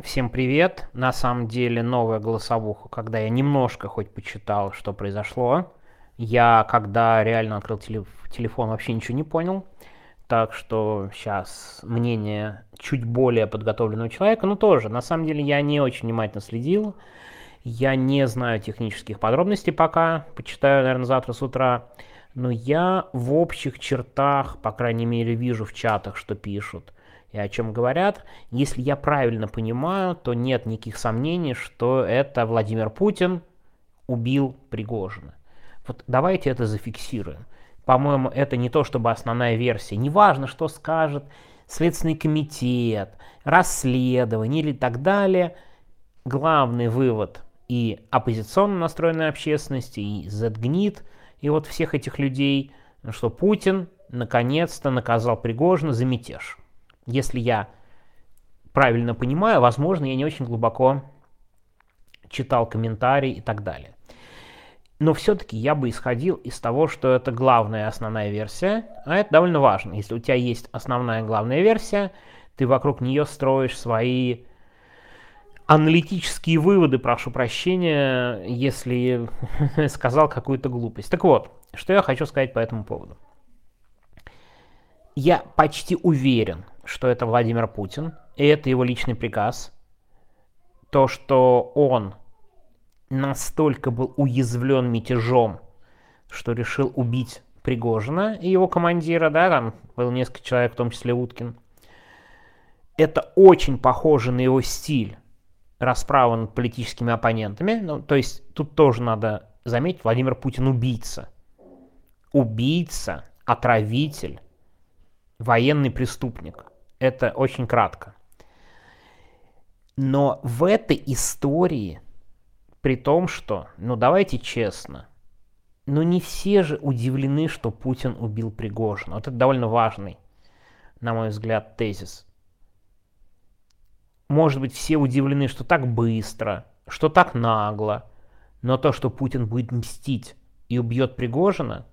Всем привет. На самом деле новая голосовуха, когда я немножко хоть почитал, что произошло. Я, когда реально открыл телефон, вообще ничего не понял. Так что сейчас мнение чуть более подготовленного человека, но тоже, на самом деле, я не очень внимательно следил. Я не знаю технических подробностей пока, почитаю, наверное, завтра с утра. Но я в общих чертах, по крайней мере, вижу в чатах, что пишут и о чем говорят. Если я правильно понимаю, то нет никаких сомнений, что это Владимир Путин убил Пригожина. Вот давайте это зафиксируем. По-моему, это не то чтобы основная версия. Неважно, что скажет Следственный комитет, расследование или так далее. Главный вывод и оппозиционно настроенной общественности, и ZGNIT, и вот всех этих людей, что Путин наконец-то наказал Пригожина за мятеж. Если я правильно понимаю, возможно, я не очень глубоко читал комментарии и так далее. Но все-таки я бы исходил из того, что это главная основная версия, а это довольно важно. Если у тебя есть основная главная версия, ты вокруг нее строишь свои аналитические выводы, прошу прощения, если сказал какую-то глупость. Так вот, что я хочу сказать по этому поводу. Я почти уверен, что это Владимир Путин, и это его личный приказ. То, что он настолько был уязвлен мятежом, что решил убить Пригожина и его командира, да, там было несколько человек, в том числе Уткин. Это очень похоже на его стиль расправы над политическими оппонентами. Ну, то есть тут тоже надо заметить, Владимир Путин убийца. Убийца, отравитель, военный преступник. Это очень кратко. Но в этой истории, при том, что, ну давайте честно, ну не все же удивлены, что Путин убил Пригожина. Вот это довольно важный, на мой взгляд, тезис. Может быть, все удивлены, что так быстро, что так нагло, но то, что Путин будет мстить и убьет Пригожина,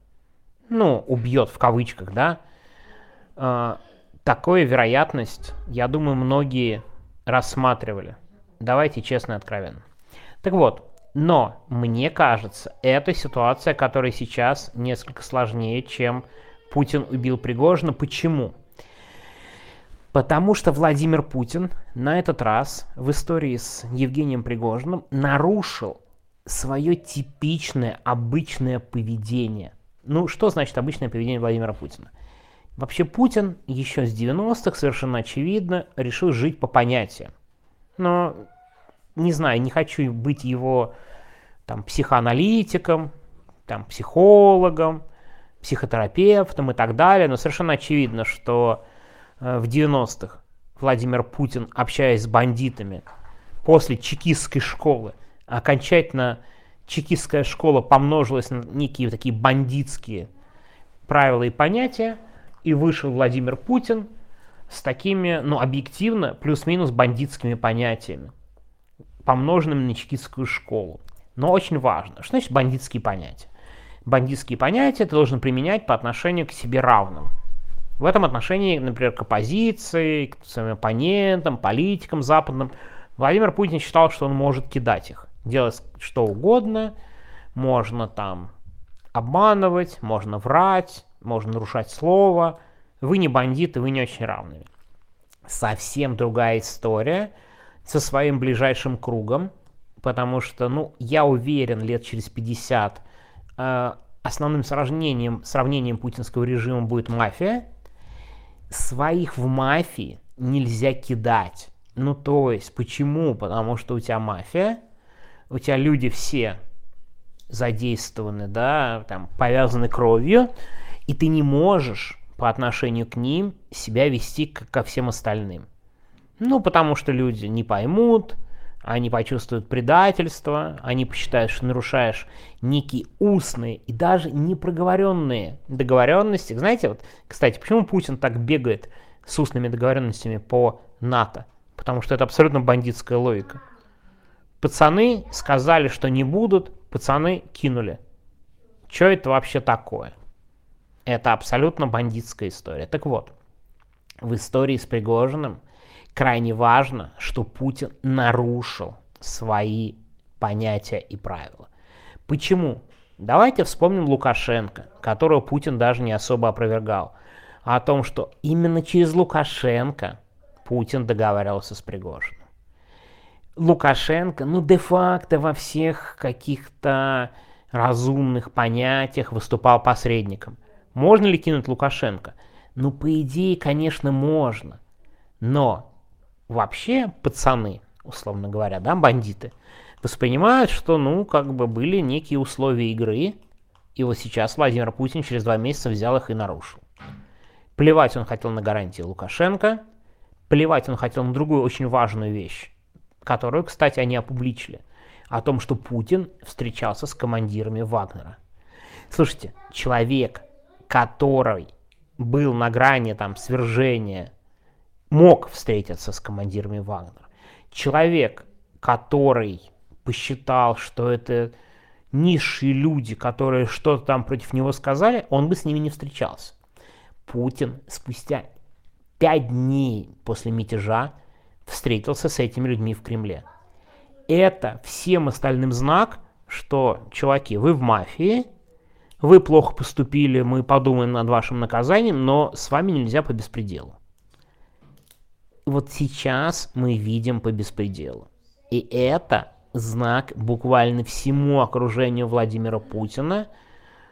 ну, убьет в кавычках, да, а, такую вероятность, я думаю, многие рассматривали. Давайте честно и откровенно. Так вот, но мне кажется, эта ситуация, которая сейчас несколько сложнее, чем Путин убил Пригожина. Почему? Потому что Владимир Путин на этот раз в истории с Евгением Пригожиным нарушил свое типичное, обычное поведение. Ну, что значит обычное поведение Владимира Путина? Вообще Путин еще с 90-х совершенно очевидно решил жить по понятиям. Но, не знаю, не хочу быть его там, психоаналитиком, там, психологом, психотерапевтом и так далее, но совершенно очевидно, что э, в 90-х Владимир Путин, общаясь с бандитами после чекистской школы, окончательно чекистская школа помножилась на некие такие бандитские правила и понятия, и вышел Владимир Путин с такими, ну, объективно, плюс-минус бандитскими понятиями, помноженными на чекистскую школу. Но очень важно, что значит бандитские понятия? Бандитские понятия ты должен применять по отношению к себе равным. В этом отношении, например, к оппозиции, к своим оппонентам, политикам западным, Владимир Путин считал, что он может кидать их, делать что угодно, можно там обманывать, можно врать, можно нарушать слово, вы не бандиты, вы не очень равны. Совсем другая история со своим ближайшим кругом, потому что, ну, я уверен, лет через 50 э, основным сравнением, сравнением путинского режима будет мафия. Своих в мафии нельзя кидать. Ну, то есть, почему? Потому что у тебя мафия, у тебя люди все задействованы, да, там, повязаны кровью, и ты не можешь по отношению к ним себя вести как ко всем остальным. Ну, потому что люди не поймут, они почувствуют предательство, они посчитают, что нарушаешь некие устные и даже непроговоренные договоренности. Знаете, вот, кстати, почему Путин так бегает с устными договоренностями по НАТО? Потому что это абсолютно бандитская логика. Пацаны сказали, что не будут, пацаны кинули. Что это вообще такое? Это абсолютно бандитская история. Так вот, в истории с Пригожиным крайне важно, что Путин нарушил свои понятия и правила. Почему? Давайте вспомним Лукашенко, которого Путин даже не особо опровергал, о том, что именно через Лукашенко Путин договаривался с Пригожиным. Лукашенко, ну, де-факто во всех каких-то разумных понятиях выступал посредником. Можно ли кинуть Лукашенко? Ну, по идее, конечно, можно. Но вообще пацаны, условно говоря, да, бандиты, воспринимают, что, ну, как бы были некие условия игры, и вот сейчас Владимир Путин через два месяца взял их и нарушил. Плевать он хотел на гарантии Лукашенко, плевать он хотел на другую очень важную вещь, которую, кстати, они опубличили, о том, что Путин встречался с командирами Вагнера. Слушайте, человек, который был на грани там свержения, мог встретиться с командирами Вагнера. Человек, который посчитал, что это низшие люди, которые что-то там против него сказали, он бы с ними не встречался. Путин спустя пять дней после мятежа встретился с этими людьми в Кремле. Это всем остальным знак, что, чуваки, вы в мафии, вы плохо поступили, мы подумаем над вашим наказанием, но с вами нельзя по беспределу. Вот сейчас мы видим по беспределу. И это знак буквально всему окружению Владимира Путина,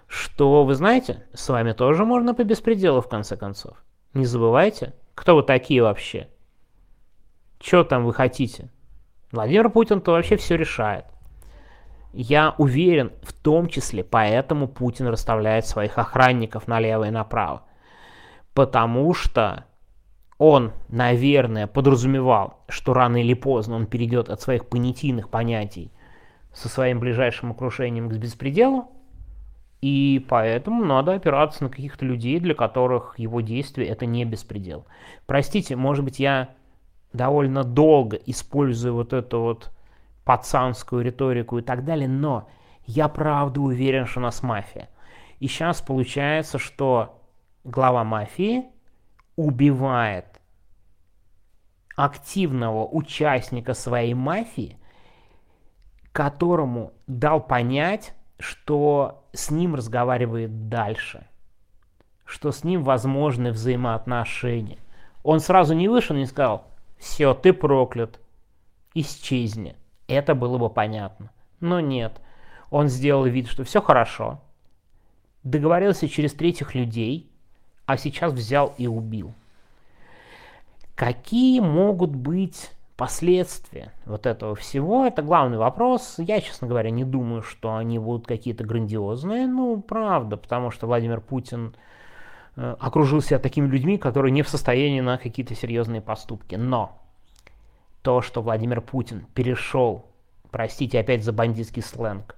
что, вы знаете, с вами тоже можно по беспределу, в конце концов. Не забывайте, кто вы такие вообще. Что там вы хотите? Владимир Путин-то вообще все решает. Я уверен, в том числе поэтому Путин расставляет своих охранников налево и направо. Потому что он, наверное, подразумевал, что рано или поздно он перейдет от своих понятийных понятий со своим ближайшим окружением к беспределу, и поэтому надо опираться на каких-то людей, для которых его действия это не беспредел. Простите, может быть, я довольно долго использую вот эту вот пацанскую риторику и так далее, но я правда уверен, что у нас мафия. И сейчас получается, что глава мафии убивает активного участника своей мафии, которому дал понять, что с ним разговаривает дальше, что с ним возможны взаимоотношения. Он сразу не вышел и не сказал, все, ты проклят, исчезни. Это было бы понятно. Но нет, он сделал вид, что все хорошо, договорился через третьих людей, а сейчас взял и убил. Какие могут быть последствия вот этого всего? Это главный вопрос. Я, честно говоря, не думаю, что они будут какие-то грандиозные. Ну, правда, потому что Владимир Путин э, окружил себя такими людьми, которые не в состоянии на какие-то серьезные поступки. Но то, что Владимир Путин перешел, простите опять за бандитский сленг,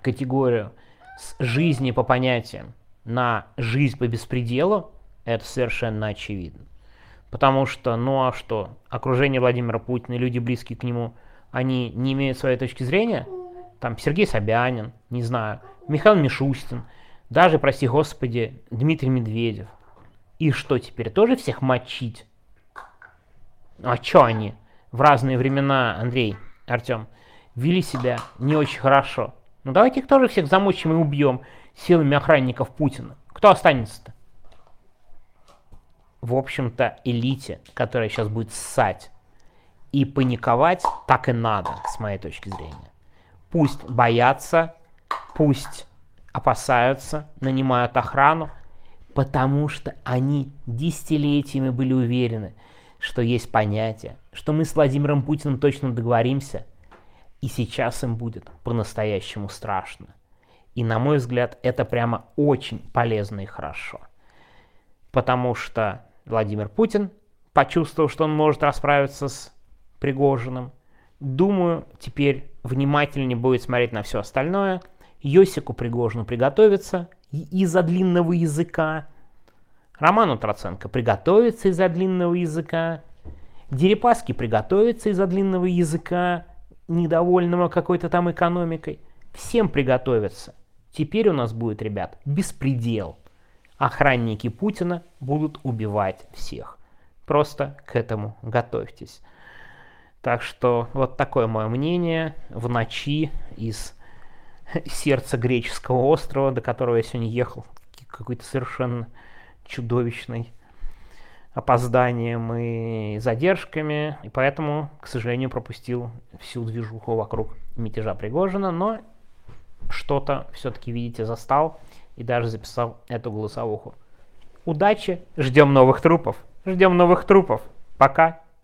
категорию с жизни по понятиям на жизнь по беспределу, это совершенно очевидно. Потому что, ну а что, окружение Владимира Путина люди близкие к нему, они не имеют своей точки зрения? Там Сергей Собянин, не знаю, Михаил Мишустин, даже, прости господи, Дмитрий Медведев. И что теперь, тоже всех мочить? А что они в разные времена, Андрей, Артем, вели себя не очень хорошо? Ну давайте их тоже всех замочим и убьем силами охранников Путина. Кто останется-то? в общем-то, элите, которая сейчас будет ссать и паниковать, так и надо, с моей точки зрения. Пусть боятся, пусть опасаются, нанимают охрану, потому что они десятилетиями были уверены, что есть понятие, что мы с Владимиром Путиным точно договоримся, и сейчас им будет по-настоящему страшно. И, на мой взгляд, это прямо очень полезно и хорошо. Потому что Владимир Путин почувствовал, что он может расправиться с Пригожиным. Думаю, теперь внимательнее будет смотреть на все остальное. Йосику Пригожину приготовиться из-за длинного языка. Роману Троценко приготовиться из-за длинного языка. Дерипаски приготовиться из-за длинного языка, недовольного какой-то там экономикой. Всем приготовиться. Теперь у нас будет, ребят, беспредел охранники Путина будут убивать всех. Просто к этому готовьтесь. Так что вот такое мое мнение в ночи из сердца греческого острова, до которого я сегодня ехал, какой-то совершенно чудовищный опозданием и задержками, и поэтому, к сожалению, пропустил всю движуху вокруг мятежа Пригожина, но что-то все-таки, видите, застал и даже записал эту голосовуху. Удачи, ждем новых трупов, ждем новых трупов. Пока.